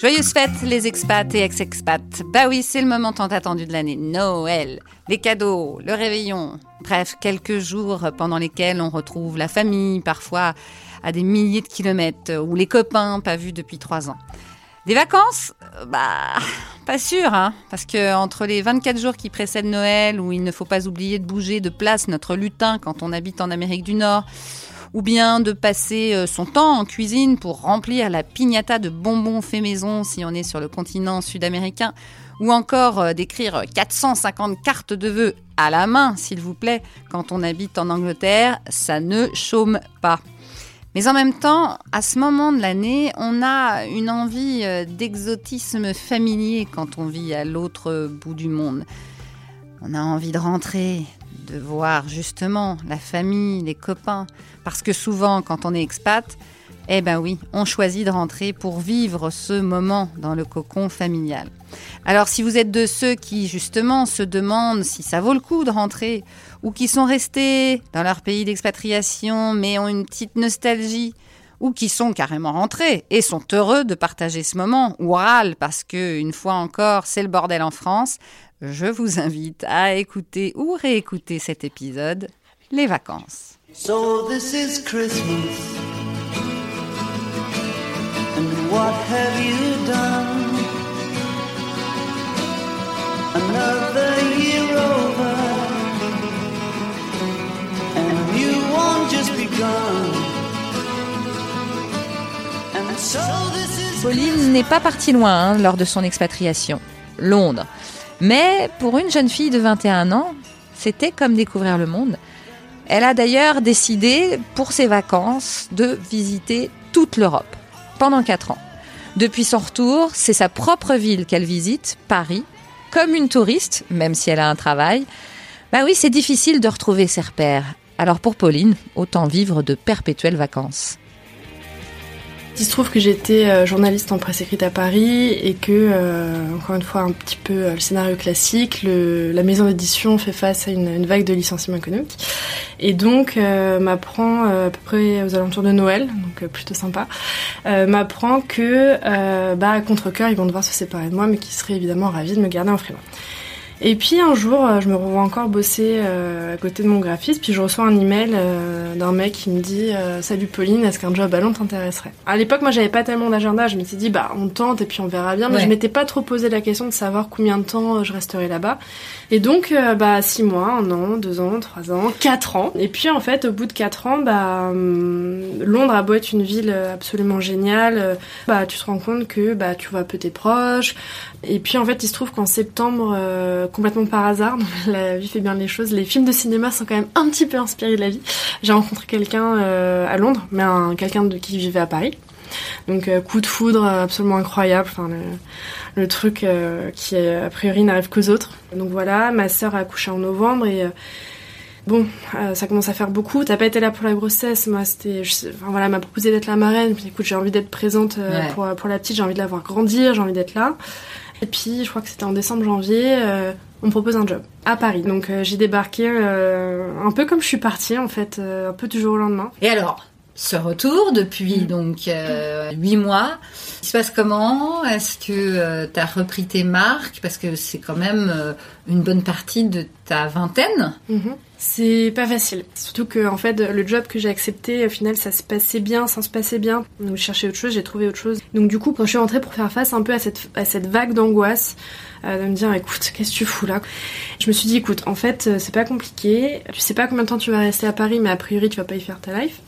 Joyeuses fêtes les expats et ex-expats. Bah oui, c'est le moment tant attendu de l'année. Noël, les cadeaux, le réveillon. Bref, quelques jours pendant lesquels on retrouve la famille, parfois à des milliers de kilomètres, ou les copains pas vus depuis trois ans. Des vacances? Bah, pas sûr, hein, parce que entre les 24 jours qui précèdent Noël, où il ne faut pas oublier de bouger de place notre lutin quand on habite en Amérique du Nord, ou bien de passer euh, son temps en cuisine pour remplir la piñata de bonbons faits maison si on est sur le continent sud-américain, ou encore euh, d'écrire 450 cartes de vœux à la main, s'il vous plaît, quand on habite en Angleterre, ça ne chôme pas. Mais en même temps, à ce moment de l'année, on a une envie euh, d'exotisme familier quand on vit à l'autre bout du monde. On a envie de rentrer, de voir justement la famille, les copains. Parce que souvent, quand on est expat, eh ben oui, on choisit de rentrer pour vivre ce moment dans le cocon familial. Alors si vous êtes de ceux qui justement se demandent si ça vaut le coup de rentrer, ou qui sont restés dans leur pays d'expatriation mais ont une petite nostalgie, ou qui sont carrément rentrés et sont heureux de partager ce moment, ou râlent parce que, une fois encore, c'est le bordel en France, je vous invite à écouter ou réécouter cet épisode, Les vacances. So this is Christmas. And what have you done? Another year over. And you won't just begun. Pauline n'est pas partie loin hein, lors de son expatriation. Londres. Mais pour une jeune fille de 21 ans, c'était comme découvrir le monde. Elle a d'ailleurs décidé, pour ses vacances, de visiter toute l'Europe pendant 4 ans. Depuis son retour, c'est sa propre ville qu'elle visite, Paris, comme une touriste, même si elle a un travail. Bah oui, c'est difficile de retrouver ses repères. Alors pour Pauline, autant vivre de perpétuelles vacances. Il se trouve que j'étais euh, journaliste en presse écrite à Paris et que, euh, encore une fois, un petit peu euh, le scénario classique, la maison d'édition fait face à une, vague de licenciements économiques. Et donc, m'apprend à peu près aux alentours de Noël, donc plutôt sympa, m'apprend que, bah, à contre-cœur, ils vont devoir se séparer de moi, mais qu'ils seraient évidemment ravis de me garder en freelance. Et puis un jour, euh, je me revois encore bosser euh, à côté de mon graphiste, puis je reçois un email euh, d'un mec qui me dit Salut Pauline, est-ce qu'un job à Londres t'intéresserait? À l'époque, moi, j'avais pas tellement d'agenda. Je m'étais dit Bah, on tente et puis on verra bien. Mais je m'étais pas trop posé la question de savoir combien de temps je resterais là-bas. Et donc, bah, six mois, un an, deux ans, trois ans, quatre ans. Et puis en fait, au bout de quatre ans, bah, hum, Londres a beau être une ville absolument géniale, bah, tu te rends compte que bah, tu vois peu tes proches. Et puis en fait, il se trouve qu'en septembre complètement par hasard. la vie fait bien les choses. Les films de cinéma sont quand même un petit peu inspirés de la vie. J'ai rencontré quelqu'un euh, à Londres, mais un quelqu'un de qui vivait à Paris. Donc euh, coup de foudre absolument incroyable. Enfin le, truc euh, qui a priori n'arrive qu'aux autres. Donc voilà, ma sœur a accouché en novembre et Bon, ça commence à faire beaucoup. T'as pas été là pour la grossesse. Moi, c'était, enfin voilà, m'a proposé d'être la marraine. Puis écoute, j'ai envie d'être présente pour, pour la petite. J'ai envie de la voir grandir. J'ai envie d'être là. Et puis, je crois que c'était en décembre-janvier, euh, on me propose un job à Paris. Donc, euh, j'ai débarqué euh, un peu comme je suis partie, en fait, un peu du jour au lendemain. Et alors, ce retour depuis mm. donc huit mois, il se passe comment? Est-ce que tu as repris tes marques? Parce que c'est quand même une bonne partie de ta vingtaine. Mm-hmm. C'est pas facile. Surtout que en fait le job que j'ai accepté au final ça se passait bien sans se passer bien. Donc je cherchais autre chose, j'ai trouvé autre chose. Donc du coup quand je suis rentrée pour faire face un peu à cette, à cette vague d'angoisse, euh, de me dire écoute qu'est-ce que tu fous là? Je me suis dit écoute en fait euh, c'est pas compliqué. Tu sais pas combien de temps tu vas rester à Paris mais a priori tu vas pas y faire ta life.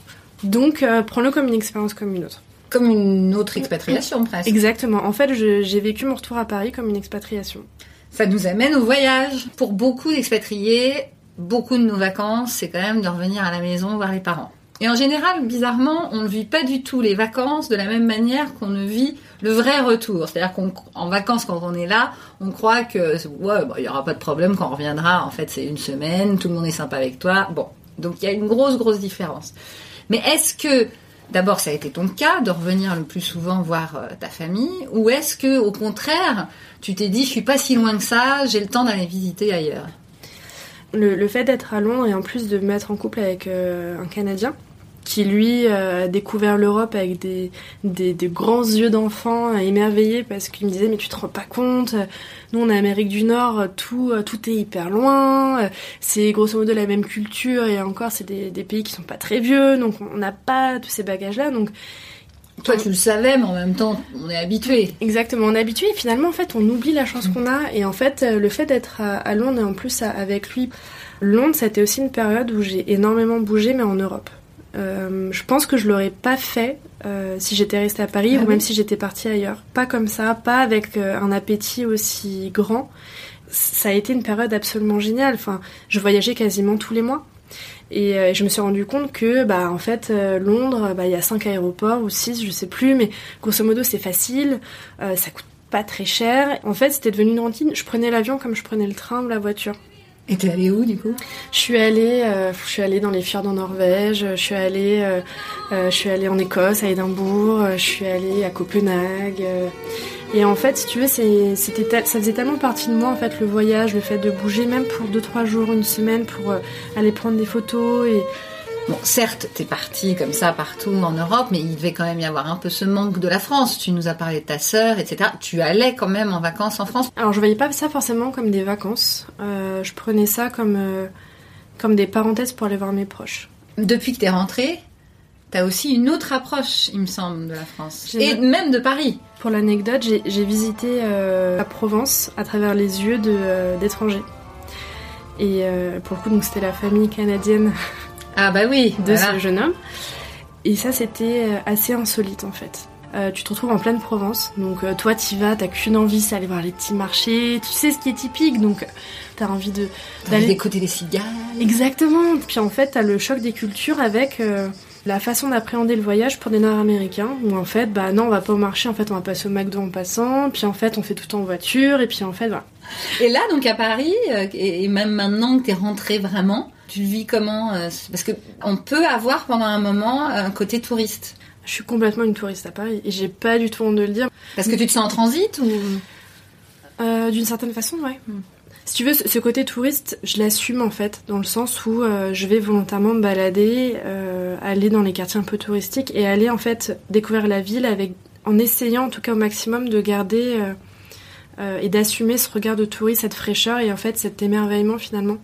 Donc euh, prends-le comme une expérience comme une autre. Comme une autre expatriation presque. Exactement. En fait j'ai vécu mon retour à Paris comme une expatriation. Ça nous amène au voyage. Pour beaucoup d'expatriés, beaucoup de nos vacances, c'est quand même de revenir à la maison voir les parents. Et en général, bizarrement, on ne vit pas du tout les vacances de la même manière qu'on ne vit le vrai retour. C'est-à-dire qu'en vacances, quand on est là, on croit que ouais, il y aura pas de problème quand on reviendra. En fait, c'est une semaine, tout le monde est sympa avec toi. Bon, donc il y a une grosse, grosse différence. Mais est-ce que D'abord, ça a été ton cas de revenir le plus souvent voir euh, ta famille, ou est-ce que, au contraire, tu t'es dit, je suis pas si loin que ça, j'ai le temps d'aller visiter ailleurs? Le, fait d'être à Londres et en plus de me mettre en couple avec euh, un Canadien qui lui a découvert l'Europe avec des, grands yeux d'enfant émerveillés parce qu'il me disait mais tu te rends pas compte nous on est Amérique du Nord tout tout est hyper loin c'est grosso modo la même culture et encore c'est des, des pays qui sont pas très vieux donc on n'a pas tous ces bagages là donc toi, tu le savais, mais en même temps, on est habitué. Exactement, on est habitué. Et finalement, en fait, on oublie la chance qu'on a. Et en fait, le fait d'être à, Londres et en plus avec lui, Londres, c'était aussi une période où j'ai énormément bougé, mais en Europe. Euh, je pense que je l'aurais pas fait euh, si j'étais restée à Paris ah ou même si j'étais partie ailleurs. Pas comme ça, pas avec euh, un appétit aussi grand. Ça a été une période absolument géniale. Enfin, je voyageais quasiment tous les mois. Et euh, je me suis rendu compte que, bah, en fait, euh, Londres, bah, il y a cinq aéroports ou six, je sais plus, mais grosso modo, c'est facile, euh, ça coûte pas très cher. En fait, c'était devenu une routine. Je prenais l'avion comme je prenais le train ou la voiture. Et t'es allée où du coup? Je suis allée, je suis allée dans les fjords en Norvège. Je suis allée, je suis allée en Écosse, à Édimbourg. je suis allée à Copenhague. Et en fait, si tu veux, c'était, ça faisait tellement partie de moi, en fait, le voyage, le fait de bouger, même pour 2-3 jours, une semaine, pour euh, aller prendre des photos. Et... Bon, certes, t'es partie comme ça partout en Europe, mais il devait quand même y avoir un peu ce manque de la France. Tu nous as parlé de ta sœur, etc. Tu allais quand même en vacances en France Alors, je voyais pas ça forcément comme des vacances. Euh, je prenais ça comme, euh, comme des parenthèses pour aller voir mes proches. Depuis que t'es rentrée, t'as aussi une autre approche, il me semble, de la France. Et même de Paris. Pour l'anecdote, j'ai visité euh, la Provence à travers les yeux euh, d'étrangers. et euh, pour le coup, donc c'était la famille canadienne. Ah bah oui, de ce jeune homme. Et ça, c'était assez insolite en fait. tu te retrouves en pleine Provence, donc toi t'y vas, t'as qu'une envie, c'est aller voir les petits marchés, tu sais ce qui est typique, donc t'as envie de d'aller écouter les cigales. Exactement. Puis en fait, t'as le choc des cultures avec la façon d'appréhender le voyage pour des Nord-Américains, où en fait, bah non, on va pas au marché, en fait, on va passer au McDo en passant, puis en fait, on fait tout en voiture, et puis en fait, voilà. Et là, donc à Paris, euh, et même maintenant que t'es rentrée vraiment, tu vis comment euh, Parce que on peut avoir pendant un moment un côté touriste. Je suis complètement une touriste à Paris, et j'ai pas du tout honte de le dire. Parce que tu te sens en transit ou? Euh, D'une certaine façon, ouais. Si tu veux, ce côté touriste, je l'assume en fait, dans le sens où euh, je vais volontairement me balader, euh, aller dans les quartiers un peu touristiques et aller en fait découvrir la ville avec, en essayant en tout cas au maximum de garder euh, et d'assumer ce regard de touriste, cette fraîcheur et en fait cet émerveillement finalement.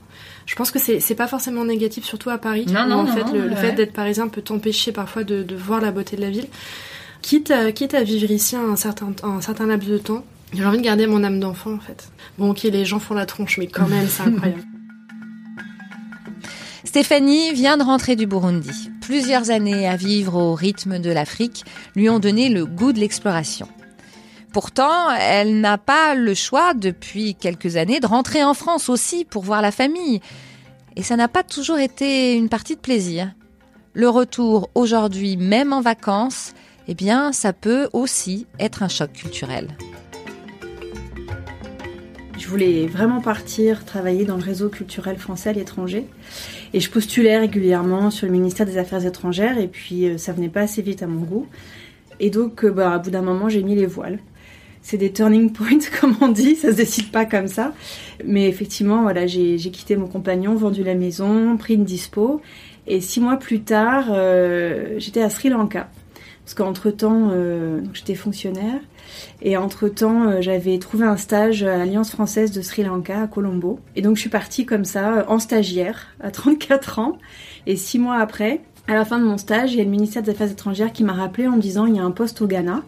Je pense que c'est pas forcément négatif, surtout à Paris. Non, où, non, en non, fait, le, fait d'être parisien peut t'empêcher parfois de, de, voir la beauté de la ville. Quitte, quitte à vivre ici un certain, un certain laps de temps, j'ai envie de garder mon âme d'enfant en fait. Bon ok les gens font la tronche mais quand même c'est incroyable. Stéphanie vient de rentrer du Burundi. Plusieurs années à vivre au rythme de l'Afrique lui ont donné le goût de l'exploration. Pourtant, elle n'a pas le choix depuis quelques années de rentrer en France aussi pour voir la famille. Et ça n'a pas toujours été une partie de plaisir. Le retour aujourd'hui, même en vacances, eh bien, ça peut aussi être un choc culturel. Je voulais vraiment partir travailler dans le réseau culturel français à l'étranger. Et je postulais régulièrement sur le ministère des Affaires étrangères et puis euh, ça venait pas assez vite à mon goût. Et donc, euh, bah, à bout d'un moment, j'ai mis les voiles. C'est des turning points, comme on dit, ça se décide pas comme ça. Mais effectivement, voilà, j'ai quitté mon compagnon, vendu la maison, pris une dispo. Et six mois plus tard, euh, j'étais à Sri Lanka. Parce qu'entre-temps, j'étais fonctionnaire. Et entre-temps, euh, j'avais trouvé un stage à l'Alliance française de Sri Lanka, à Colombo. Et donc je suis partie comme ça, euh, en stagiaire, à 34 ans. Et six mois après, à la fin de mon stage, il y a le ministère des Affaires étrangères qui m'a rappelé en me disant il y a un poste au Ghana.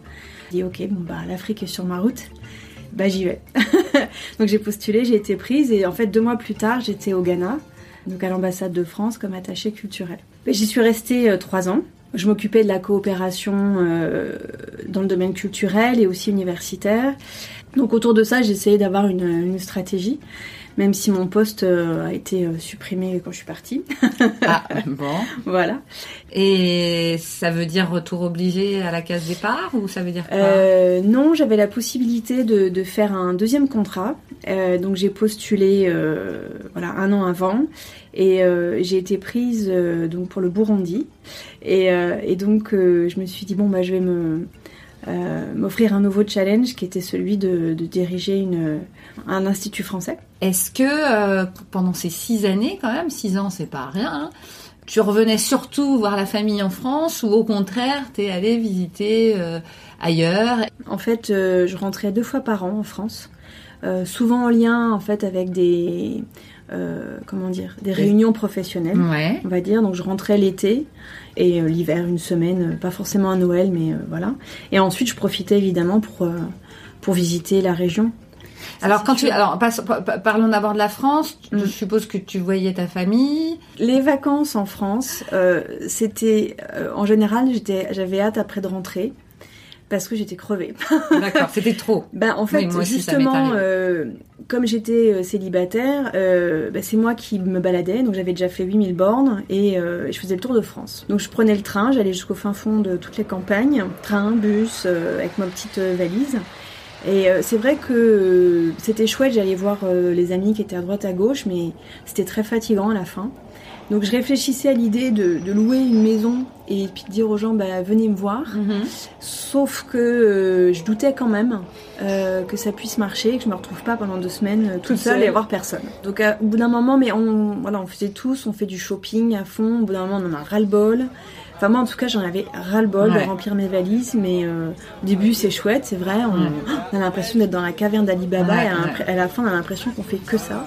J'ai dit ok, bon bah l'Afrique est sur ma route. Bah j'y vais. donc j'ai postulé, j'ai été prise et en fait deux mois plus tard j'étais au Ghana, donc à l'ambassade de France comme attachée culturelle. J'y suis restée euh, trois ans. Je m'occupais de la coopération euh, dans le domaine culturel et aussi universitaire. Donc autour de ça, essayé d'avoir une, stratégie, même si mon poste euh, a été euh, supprimé quand je suis partie. ah, bon. Voilà. Et ça veut dire retour obligé à la case départ ou ça veut dire quoi? Euh, Non, j'avais la possibilité de, de, faire un deuxième contrat. Euh, donc j'ai postulé voilà un an avant et j'ai été prise donc pour le Burundi. Et, et donc, je me suis dit, bon, bah, je vais me, euh, m'offrir un nouveau challenge qui était celui de, diriger un institut français. Est-ce que pendant ces six années, quand même, six ans, c'est pas rien, hein, tu revenais surtout voir la famille en France ou au contraire, t'es allé visiter euh, ailleurs? En fait, euh, je rentrais deux fois par an en France, euh, souvent en lien en fait avec des comment dire des réunions professionnelles, Ouais. on va dire. Donc je rentrais l'été et l'hiver une semaine, pas forcément à Noël, mais voilà. Et ensuite, je profitais évidemment pour pour visiter la région. Alors quand tu, alors parlons d'abord de la France. Mm. Je suppose que tu voyais ta famille. Les vacances en France, euh, c'était euh, en général, j'étais, j'avais hâte après de rentrer parce que j'étais crevée. D'accord, c'était trop. Ben, en fait, Oui, justement, euh, comme j'étais euh, célibataire, euh, ben, c'est moi qui me baladais. Donc, j'avais déjà fait 8000 bornes et euh, je faisais le tour de France. Donc, je prenais le train, j'allais jusqu'au fin fond de toutes les campagnes. Train, bus, euh, avec ma petite euh, valise. Et euh, c'est vrai que c'était chouette, j'allais voir euh, les amis qui étaient à droite à gauche, mais c'était très fatigant à la fin. Donc je réfléchissais à l'idée de, de louer une maison et puis de dire aux gens bah, venez me voir. Sauf que euh, je doutais quand même euh, que ça puisse marcher, que je me retrouve pas pendant deux semaines euh, toute Toute seule seule. et avoir personne. Donc au bout d'un moment, mais on, voilà, on faisait tous, on fait du shopping à fond. Au bout d'un moment, on en a ras le bol. Enfin moi en tout cas j'en avais ras le bol Ouais. de remplir mes valises, mais euh, au début c'est chouette, c'est vrai, on, Ouais. on a l'impression d'être dans la caverne d'Alibaba Ouais, et à la fin on a l'impression qu'on fait que ça.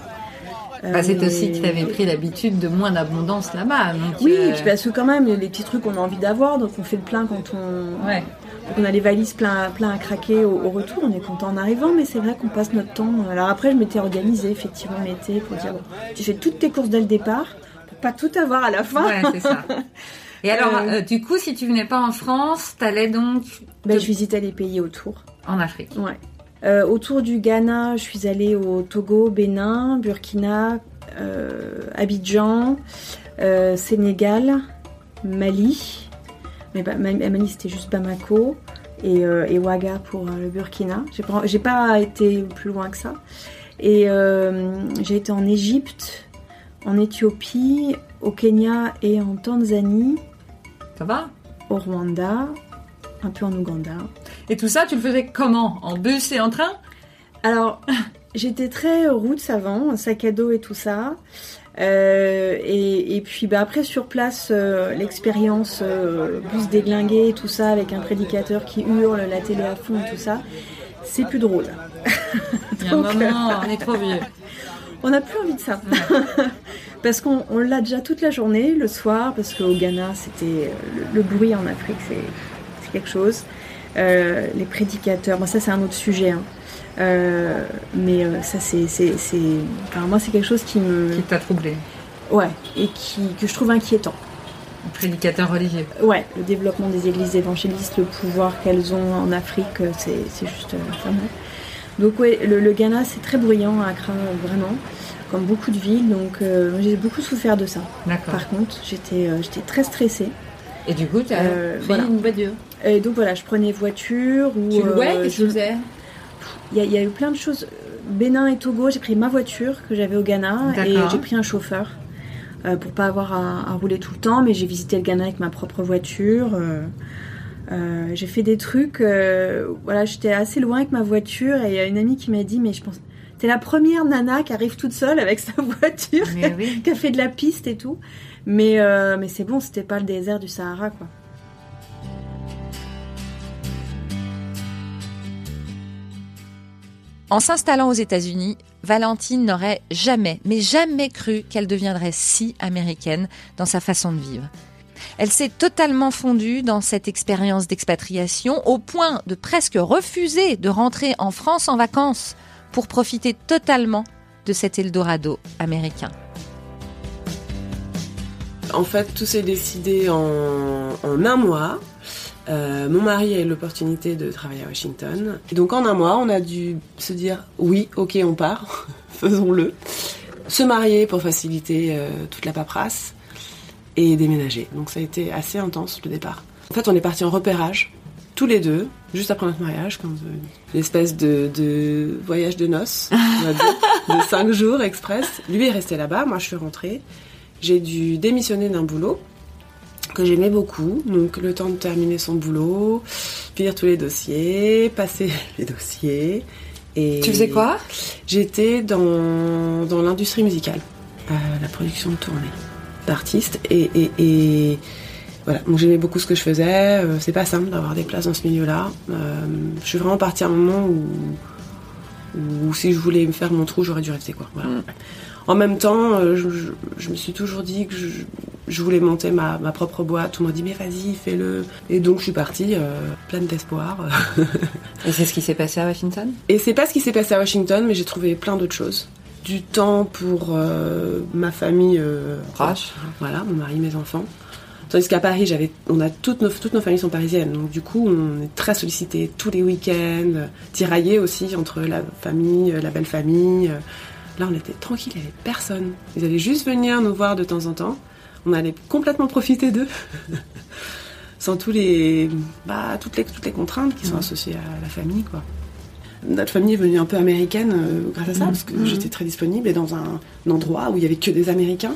Bah, c'est Euh, aussi que tu avais pris l'habitude de moins d'abondance là-bas. Oui, euh, parce que quand même, les petits trucs qu'on a envie d'avoir, donc on fait le plein quand on, Ouais. donc on a les valises plein, plein à craquer au, au retour, on est content en arrivant, mais c'est vrai qu'on passe notre temps. Alors après, je m'étais organisée effectivement l'été pour dire, bon, tu fais toutes tes courses dès le départ, pour pas tout avoir à la fin. Ouais, c'est ça. Et alors, Euh, euh, du coup, si tu venais pas en France, t'allais donc Ben, te- je visitais les pays autour. en Afrique. Ouais. Euh, autour du Ghana, je suis allée au Togo, Bénin, Burkina, euh, Abidjan, euh, Sénégal, Mali. Mais bah, Ma- Mali, c'était juste Bamako. Et, euh, et Ouaga pour euh, le Burkina. J'ai pas, pas été plus loin que ça. Et j'ai été en Égypte, en Éthiopie, au Kenya et en Tanzanie, Ça va? Au Rwanda, un peu en Ouganda. Et tout ça, tu le faisais comment? En bus et en train? Alors, j'étais très route avant, sac à dos et tout ça. Euh, et, et puis bah, après sur place, euh, l'expérience euh, bus déglingué, tout ça, avec un prédicateur qui hurle, la télé à fond et tout ça, c'est plus drôle. Il y a un Donc, moment, on est trop vieux. On n'a plus envie de ça. parce qu'on on l'a déjà toute la journée, le soir, parce qu'au Ghana, c'était le, le bruit en Afrique, c'est quelque chose. Euh, les prédicateurs, bon ça c'est un autre sujet. hein. Euh, mais euh, ça c'est, enfin, moi c'est quelque chose qui me, Qui t'a troublé ouais, et qui que je trouve inquiétant. Le prédicateur religieux. Ouais, le développement des églises évangélistes, le pouvoir qu'elles ont en Afrique, c'est, juste fameux. Donc ouais, le, le Ghana c'est très bruyant à Accra, vraiment, comme beaucoup de villes. Donc euh, j'ai beaucoup souffert de ça. D'accord. Par contre, j'étais, euh, j'étais très stressée. Et du coup, tu as Euh, pris voilà. une voiture. Et donc voilà, je prenais voiture ou Tu louais euh, Qu'est-ce que je- tu faisais? Il y, a- il y a eu plein de choses. Bénin et Togo, j'ai pris ma voiture que j'avais au Ghana et j'ai pris un chauffeur euh, pour pas avoir à, à rouler tout le temps. Mais j'ai visité le Ghana avec ma propre voiture. euh, euh, j'ai fait des trucs. euh, voilà, j'étais assez loin avec ma voiture et il y a une amie qui m'a dit mais je pense t'es la première nana qui arrive toute seule avec sa voiture, oui. qui a fait de la piste et tout. Mais mais c'est bon, c'était pas le désert du Sahara quoi. En s'installant aux États-Unis, Valentine n'aurait jamais, mais jamais cru qu'elle deviendrait si américaine dans sa façon de vivre. Elle s'est totalement fondue dans cette expérience d'expatriation au point de presque refuser de rentrer en France en vacances pour profiter totalement de cet Eldorado américain. En fait, tout s'est décidé en, en un mois. Euh, mon mari a eu l'opportunité de travailler à Washington. Et donc en un mois, on a dû se dire oui, ok, on part, faisons-le. Se marier pour faciliter euh, toute la paperasse et déménager. Donc ça a été assez intense le départ. En fait, on est parti en repérage, tous les deux, juste après notre mariage, comme euh, une espèce de, de voyage de noces, on va dire, de cinq jours express. Lui est resté là-bas, moi je suis rentrée. J'ai dû démissionner d'un boulot que j'aimais beaucoup, donc le temps de terminer son boulot, finir tous les dossiers, passer les dossiers. Et Tu faisais quoi? J'étais dans, dans l'industrie musicale, euh, la production de tournée. d'artiste et, et, et voilà, j'aimais beaucoup ce que je faisais. Euh, c'est pas simple d'avoir des places dans ce milieu-là. Euh, je suis vraiment partie à un moment où, où si je voulais me faire mon trou, j'aurais dû rester quoi. Voilà. Mm. En même temps, euh, je, je- je me suis toujours dit que je, je voulais monter ma, ma propre boîte. On m'a dit mais vas-y, fais-le. Et donc je suis partie euh, pleine d'espoir. Et c'est ce qui s'est passé à Washington? Et c'est pas ce qui s'est passé à Washington, mais j'ai trouvé plein d'autres choses. Du temps pour euh, ma famille euh, Proche. Voilà, mon mari, mes enfants. Tandis qu'à Paris, j'avais, on a toutes nos, toutes nos familles sont parisiennes, donc du coup, on est très sollicité tous les week-ends, tiraillés aussi entre la famille, la belle famille. Là, on était tranquille, il n'y avait personne. Ils allaient juste venir nous voir de temps en temps. On allait complètement profiter d'eux, sans tous les, bah, toutes les, toutes les contraintes qui sont associées à la famille, quoi. Notre famille est venue un peu américaine euh, grâce à ça, parce que j'étais très disponible et dans un, un endroit où il y avait que des Américains.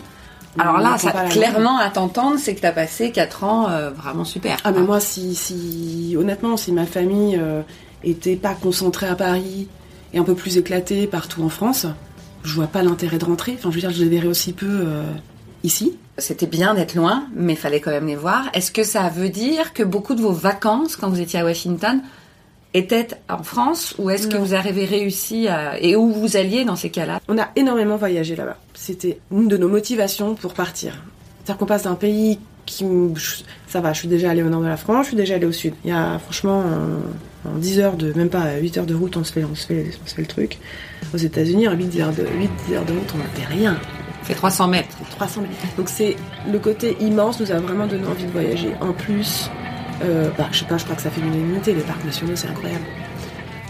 Alors là, ça, clairement, à t'entendre, c'est que t'as passé 4 ans euh, vraiment super. Ah mais moi si, si honnêtement si ma famille euh, était pas concentrée à Paris et un peu plus éclatée partout en France, je vois pas l'intérêt de rentrer. Enfin je veux dire je les verrais aussi peu euh, ici. C'était bien d'être loin, mais fallait quand même les voir. Est-ce que ça veut dire que beaucoup de vos vacances, quand vous étiez à Washington, étaient en France ou est-ce que vous avez réussi à... et où vous alliez dans ces cas-là? On a énormément voyagé là-bas. C'était une de nos motivations pour partir. C'est-à-dire qu'on passe d'un pays qui ça va, je suis déjà allée au nord de la France, je suis déjà allée au sud. Il y a franchement en, en 10 heures de même pas 8 heures de route, on se fait on se fait on se fait le truc. Aux États-Unis, en 8 heures de 8 heures de route, on n'a fait rien. fait 300 mètres. 300 000. Donc c'est le côté immense nous a vraiment donné envie de voyager. En plus, euh, bah, je sais pas, je crois que ça fait l'unanimité, les parcs nationaux c'est incroyable.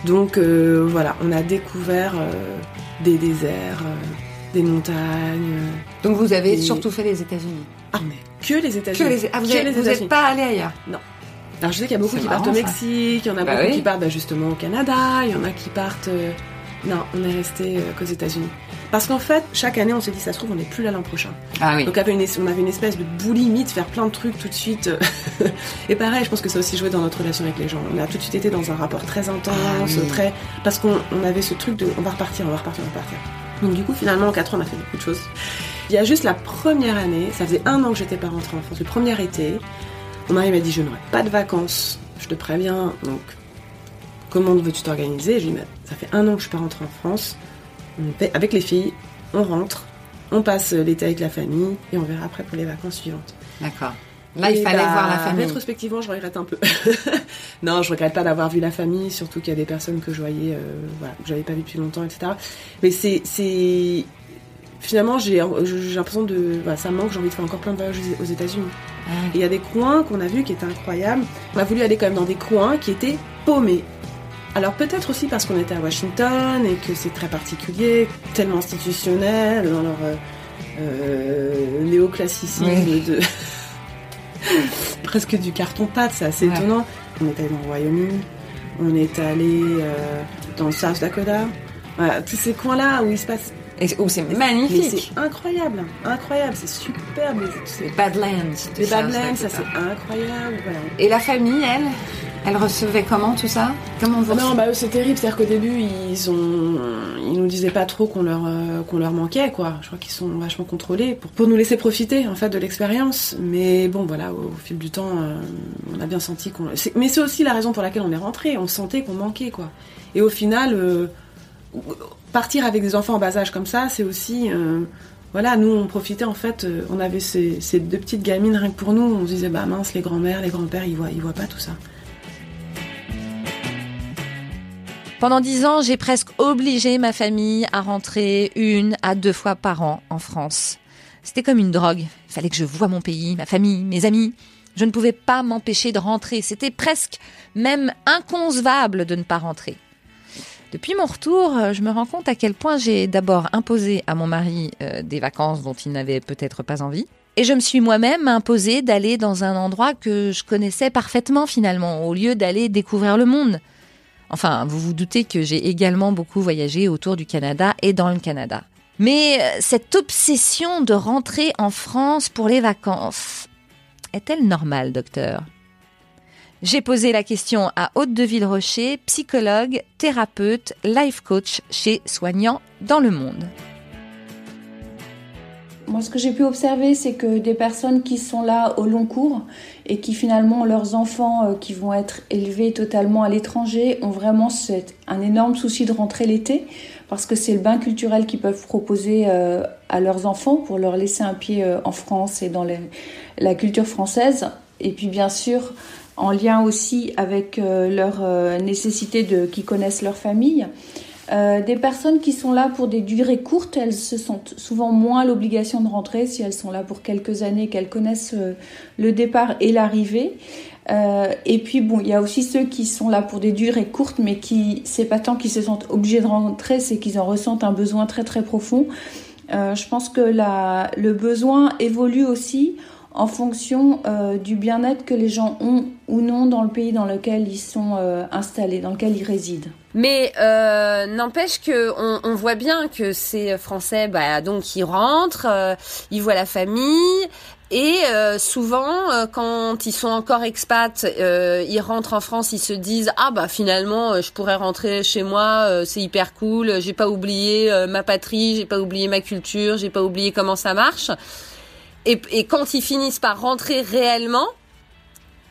Donc euh, voilà, on a découvert euh, des déserts, euh, des montagnes. Donc vous avez surtout fait les États-Unis. Ah mais que les Que États-Unis. les... Ah, vous Que n'êtes pas allé ailleurs Alors je sais qu'il y a beaucoup qui partent au. Mexique, il y en a Bah beaucoup oui. qui partent bah, justement au Canada, il y en a qui partent. euh, Non, on est resté euh, qu'aux États-Unis. Parce qu'en fait, chaque année, on s'est dit, ça se trouve, on n'est plus là l'an prochain. Ah oui. Donc on avait, une, on avait une espèce de boulimie de faire plein de trucs tout de suite. Et pareil, je pense que ça a aussi joué dans notre relation avec les gens. On a tout de suite été dans un rapport très intense, Ah oui. très parce qu'on on avait ce truc de on va repartir, on va repartir, on va repartir. Donc du coup, finalement, en 4 ans, on a fait beaucoup de choses. Il y a juste la première année, ça faisait un an que j'étais pas rentrée en France, le premier été, mon mari m'a dit je n'aurai pas de vacances, je te préviens, donc comment veux-tu t'organiser? Je lui ai dit, Mais ça fait un an que je suis pas rentrée en France, on paie- avec les filles, on rentre, on passe l'été avec la famille et on verra après pour les vacances suivantes. D'accord. Là, il Et fallait bah, voir la famille. Rétrospectivement, je regrette un peu. non, je regrette pas d'avoir vu la famille, surtout qu'il y a des personnes que je voyais, euh, voilà, que j'avais pas vu depuis longtemps, etc. Mais c'est, c'est, finalement, j'ai, l'impression de, ça me manque. J'ai envie de faire encore plein de voyages aux États-Unis. Ah. Et il y a des coins qu'on a vus qui étaient incroyables. On a voulu aller quand même dans des coins qui étaient paumés. Alors peut-être aussi parce qu'on était à Washington et que c'est très particulier, tellement institutionnel dans leur euh, euh, néoclassicisme Oui. de presque du carton-pâte, c'est assez Ouais. étonnant. On est allé dans le Wyoming, on est allé euh, dans le South Dakota. Voilà, tous ces coins-là où il se passe. Et c'est Mais magnifique. c'est incroyable, incroyable, c'est superbe. les- Badlands. Les ça, Badlands, ça c'est incroyable. Voilà. Et la famille, elle Elle recevait comment tout ça? Comment vous Ah non, bah c'est terrible. C'est-à-dire qu'au début, ils ont, ils nous disaient pas trop qu'on leur, euh, qu'on leur manquait, quoi. Je crois qu'ils sont vachement contrôlés pour, pour nous laisser profiter, en fait, de l'expérience. Mais bon, voilà, au, au fil du temps, euh, on a bien senti qu'on. Mais c'est aussi la raison pour laquelle on est rentré. On sentait qu'on manquait, quoi. Et au final, euh, partir avec des enfants en bas âge comme ça, c'est aussi. euh, voilà, nous on profitait en fait, euh, on avait ces, deux petites gamines rien que pour nous, on se disait bah mince les grands-mères, les grands-pères ils voient, ils voient pas tout ça. Pendant dix ans, j'ai presque obligé ma famille à rentrer une à deux fois par an en France. C'était comme une drogue. Il fallait que je voie mon pays, ma famille, mes amis. Je ne pouvais pas m'empêcher de rentrer. C'était presque même inconcevable de ne pas rentrer. Depuis mon retour, euh, je me rends compte à quel point j'ai d'abord imposé à mon mari euh, des vacances dont il n'avait peut-être pas envie. Et je me suis moi-même imposé d'aller dans un endroit que je connaissais parfaitement finalement, au lieu d'aller découvrir le monde. Enfin, vous vous doutez que j'ai également beaucoup voyagé autour du Canada et dans le Canada. Mais euh, cette obsession de rentrer en France pour les vacances, est-elle normale, docteur? J'ai posé la question à Haute de Villerocher, psychologue, thérapeute, life coach chez Soignant dans le monde. Moi, ce que j'ai pu observer, c'est que des personnes qui sont là au long cours et qui finalement leurs enfants euh, qui vont être élevés totalement à l'étranger ont vraiment un énorme souci de rentrer l'été parce que c'est le bain culturel qu'ils peuvent proposer euh, à leurs enfants pour leur laisser un pied euh, en France et dans la culture française. Et puis bien sûr, en lien aussi avec leur nécessité de qu'ils connaissent leur famille. Euh, des personnes qui sont là pour des durées courtes, elles se sentent souvent moins l'obligation de rentrer si elles sont là pour quelques années, qu'elles connaissent euh, le départ et l'arrivée. Euh, et puis bon, il y a aussi ceux qui sont là pour des durées courtes, mais qui c'est pas tant qu'ils se sentent obligés de rentrer, c'est qu'ils en ressentent un besoin très très profond. je pense que la, le besoin évolue aussi en fonction du bien-être que les gens ont ou non dans le pays dans lequel ils sont installés, dans lequel ils résident. Mais euh, n'empêche que on, voit bien que ces Français, bah, donc ils rentrent, euh, ils voient la famille. Et euh, souvent, euh, quand ils sont encore expats, ils rentrent en France, ils se disent ah bah finalement, je pourrais rentrer chez moi, c'est hyper cool, j'ai pas oublié ma patrie, j'ai pas oublié ma culture, j'ai pas oublié comment ça marche. Et, et quand ils finissent par rentrer réellement,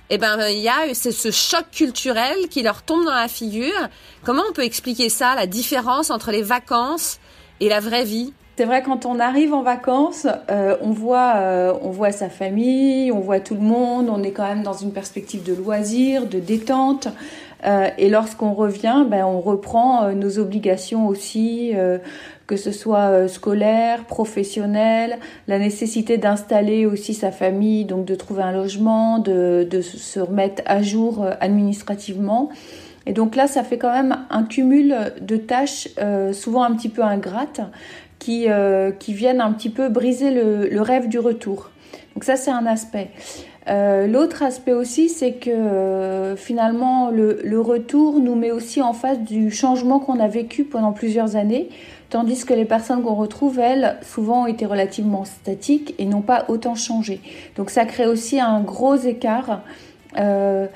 eh ben il y a ce choc culturel qui leur tombe dans la figure. Comment on peut expliquer ça, la différence entre les vacances et la vraie vie? C'est vrai quand on arrive en vacances, euh, on voit euh, on voit sa famille, on voit tout le monde, on est quand même dans une perspective de loisir, de détente. Euh, et lorsqu'on revient, ben, on reprend nos obligations aussi que ce soit euh, scolaire, professionnel, la nécessité d'installer aussi sa famille, donc de trouver un logement, de, de se remettre à jour euh, administrativement. Et donc là, ça fait quand même un cumul de tâches, euh, souvent un petit peu ingrates, qui, qui viennent un petit peu briser le, le rêve du retour. Donc ça, c'est un aspect. L'autre aspect aussi, c'est que finalement, le, le, retour nous met aussi en face du changement qu'on a vécu pendant plusieurs années tandis que les personnes qu'on retrouve, elles, souvent ont été relativement statiques et n'ont pas autant changé. Donc ça crée aussi un gros écart euh,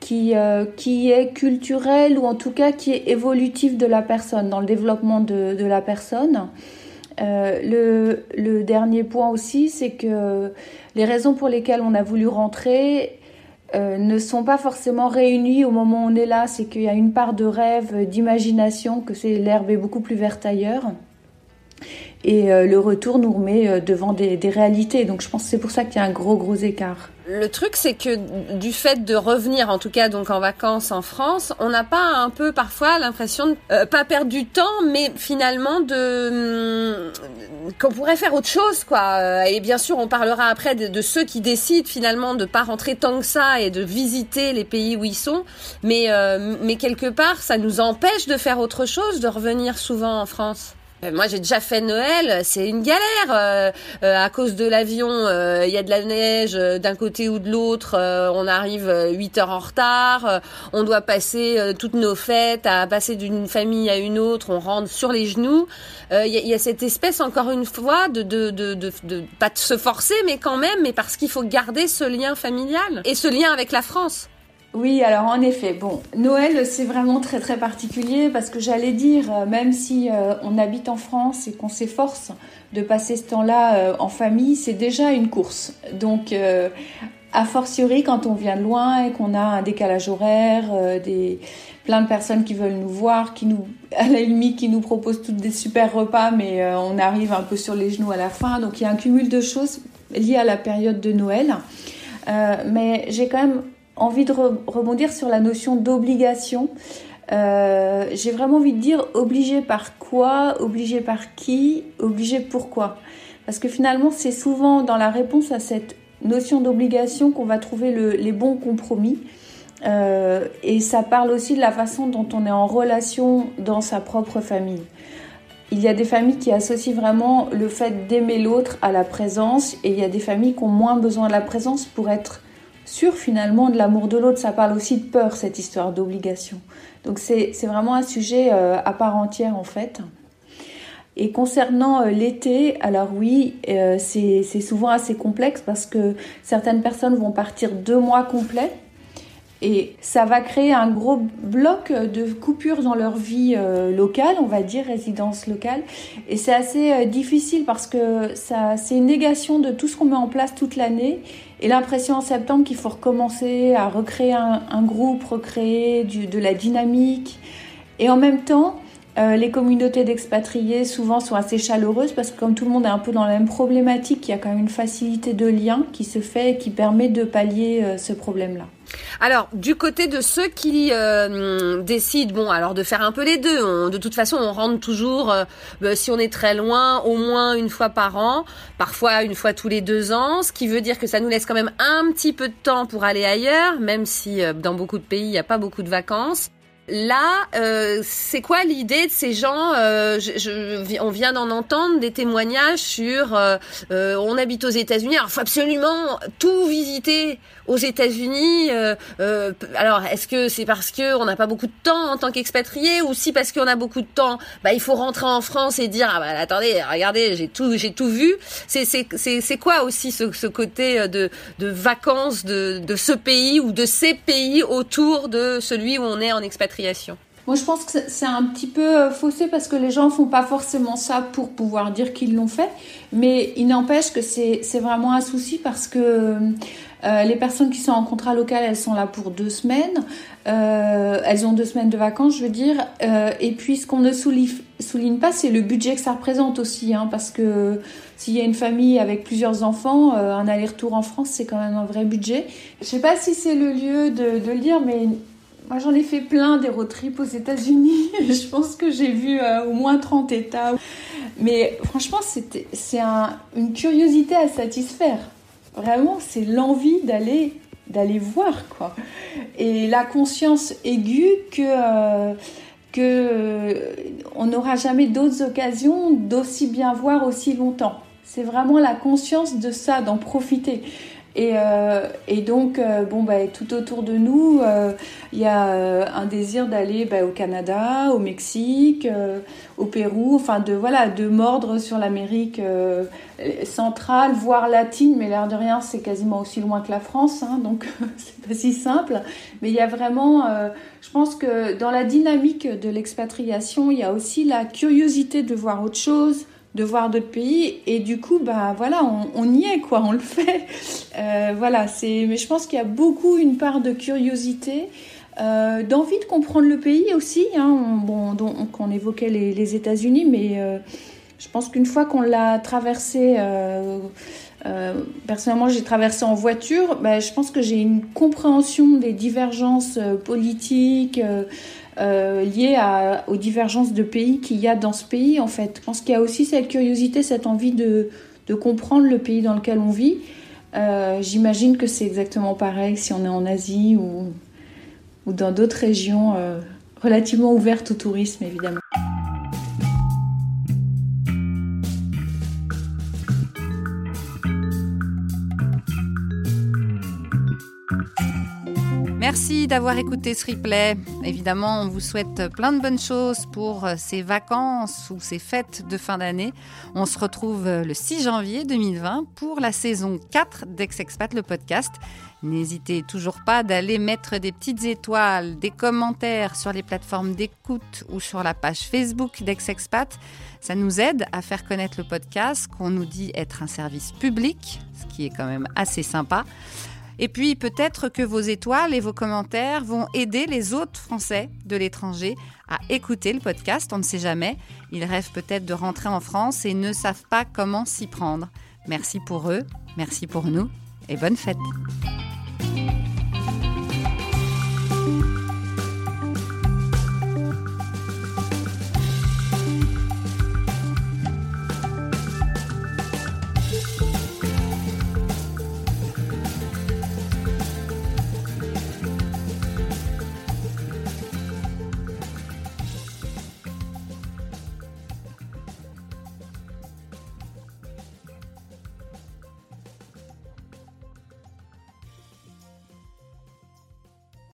qui, euh, qui est culturel ou en tout cas qui est évolutif de la personne, dans le développement de, de la personne. Euh, le, le, dernier point aussi, c'est que les raisons pour lesquelles on a voulu rentrer euh, ne sont pas forcément réunis au moment où on est là. C'est qu'il y a une part de rêve, d'imagination, que c'est l'herbe est beaucoup plus verte ailleurs. Et euh, le retour nous remet euh, devant des, réalités. Donc je pense que c'est pour ça qu'il y a un gros gros écart. Le truc, c'est que du fait de revenir, en tout cas donc en vacances en France, on n'a pas un peu parfois l'impression de euh, pas perdre du temps, mais finalement de hum, qu'on pourrait faire autre chose, quoi. Euh, et bien sûr, on parlera après de, ceux qui décident finalement de pas rentrer tant que ça et de visiter les pays où ils sont, mais mais quelque part, ça nous empêche de faire autre chose, de revenir souvent en France. Euh, moi, j'ai déjà fait Noël, c'est une galère euh, euh, à cause de l'avion. Il y a de la neige d'un côté ou de l'autre. on arrive 8 heures en retard. on doit passer toutes nos fêtes à passer d'une famille à une autre. On rentre sur les genoux. Il y, y, a cette espèce, encore une fois, de, de, de, de, de pas de se forcer, mais quand même, mais parce qu'il faut garder ce lien familial et ce lien avec la France. Oui, alors en effet, bon, Noël c'est vraiment très très particulier parce que j'allais dire, euh, même si euh, on habite en France et qu'on s'efforce de passer ce temps-là euh, en famille, c'est déjà une course. Donc, a fortiori quand on vient de loin et qu'on a un décalage horaire, des plein de personnes qui veulent nous voir, qui nous, à la limite, qui nous proposent toutes des super repas, mais on arrive un peu sur les genoux à la fin. Donc il y a un cumul de choses liées à la période de Noël. mais j'ai quand même envie de rebondir sur la notion d'obligation. Euh, j'ai vraiment envie de dire obligé par quoi, obligé par qui, obligé pourquoi? Parce que finalement, c'est souvent dans la réponse à cette notion d'obligation qu'on va trouver le, les bons compromis. Euh, et ça parle aussi de la façon dont on est en relation dans sa propre famille. Il y a des familles qui associent vraiment le fait d'aimer l'autre à la présence et il y a des familles qui ont moins besoin de la présence pour être sur finalement de l'amour de l'autre. Ça parle aussi de peur, cette histoire d'obligation. Donc c'est vraiment un sujet euh, à part entière en fait. Et concernant euh, l'été, alors oui, euh, c'est souvent assez complexe parce que certaines personnes vont partir deux mois complets Et ça va créer un gros bloc de coupures dans leur vie euh, locale, on va dire, résidence locale. Et c'est assez euh, difficile parce que ça, c'est une négation de tout ce qu'on met en place toute l'année. Et l'impression en septembre qu'il faut recommencer à recréer un, groupe, recréer de la dynamique. Et en même temps, euh, les communautés d'expatriés souvent sont assez chaleureuses parce que comme tout le monde est un peu dans la même problématique, il y a quand même une facilité de lien qui se fait et qui permet de pallier euh, ce problème-là. Alors, du côté de ceux qui euh, décident, bon, alors de faire un peu les deux. de toute façon, on rentre toujours, bah, si on est très loin, au moins une fois par an, parfois une fois tous les deux ans, ce qui veut dire que ça nous laisse quand même un petit peu de temps pour aller ailleurs, même si dans beaucoup de pays, il n'y a pas beaucoup de vacances. Là, euh, c'est quoi l'idée de ces gens euh, On vient d'en entendre des témoignages sur euh, on habite aux États-Unis, alors faut absolument tout visiter aux États-Unis. alors, est-ce que c'est parce que on n'a pas beaucoup de temps en tant qu'expatrié, ou si parce qu'on a beaucoup de temps, bah il faut rentrer en France et dire ah bah attendez, regardez, j'ai tout j'ai tout vu. C'est c'est c'est quoi aussi ce, ce côté de de vacances de de ce pays ou de ces pays autour de celui où on est en expatrié moi, je pense que c'est un petit peu euh, faussé parce que les gens font pas forcément ça pour pouvoir dire qu'ils l'ont fait, mais il n'empêche que c'est vraiment un souci parce que euh, les personnes qui sont en contrat local, elles sont là pour deux semaines, euh, elles ont deux semaines de vacances, je veux dire, et puis ce qu'on ne souligne, pas, c'est le budget que ça représente aussi, hein, parce que s'il y a une famille avec plusieurs enfants, un aller-retour en France, c'est quand même un vrai budget. Je sais pas si c'est le lieu de, de le dire, mais moi, j'en ai fait plein des road trips aux États-Unis. je pense que j'ai vu euh, au moins 30 États. Mais franchement, c'est un, une curiosité à satisfaire. Vraiment, c'est l'envie d'aller voir quoi. Et la conscience aiguë que euh, que euh, on n'aura jamais d'autres occasions d'aussi bien voir aussi longtemps. C'est vraiment la conscience de ça, d'en profiter. Et, euh, et donc, euh, bon, bah, tout autour de nous, euh, il y a un désir d'aller bah, au Canada, au Mexique, au Pérou, enfin de voilà, de mordre sur l'Amérique centrale, voire latine, mais l'air de rien, c'est quasiment aussi loin que la France, hein, donc c'est pas si simple. Mais il y a vraiment, je pense que dans la dynamique de l'expatriation, il y a aussi la curiosité de voir autre chose de voir d'autres pays et du coup bah voilà on, y est quoi on le fait euh, voilà c'est mais je pense qu'il y a beaucoup une part de curiosité euh, d'envie de comprendre le pays aussi hein. bon donc on évoquait les, États-Unis mais euh, je pense qu'une fois qu'on l'a traversé personnellement j'ai traversé en voiture bah, je pense que j'ai une compréhension des divergences politiques euh, liées aux divergences de pays qu'il y a dans ce pays, en fait. Je pense qu'il y a aussi cette curiosité, cette envie de, comprendre le pays dans lequel on vit. Euh, j'imagine que c'est exactement pareil si on est en Asie ou, ou dans d'autres régions euh, relativement ouvertes au tourisme, évidemment. Merci d'avoir écouté ce replay. Évidemment, on vous souhaite plein de bonnes choses pour euh, ces vacances ou ces fêtes de fin d'année. On se retrouve euh, le 6 janvier 2020 pour la saison 4 d'Ex-Expat, le podcast. N'hésitez toujours pas d'aller mettre des petites étoiles, des commentaires sur les plateformes d'écoute ou sur la page Facebook d'Ex-Expat. Ça nous aide à faire connaître le podcast qu'on nous dit être un service public, ce qui est quand même assez sympa. Et puis peut-être que vos étoiles et vos commentaires vont aider les autres Français de l'étranger à écouter le podcast, on ne sait jamais. Ils rêvent peut-être de rentrer en France et ne savent pas comment s'y prendre. Merci pour eux, merci pour nous et bonne fête.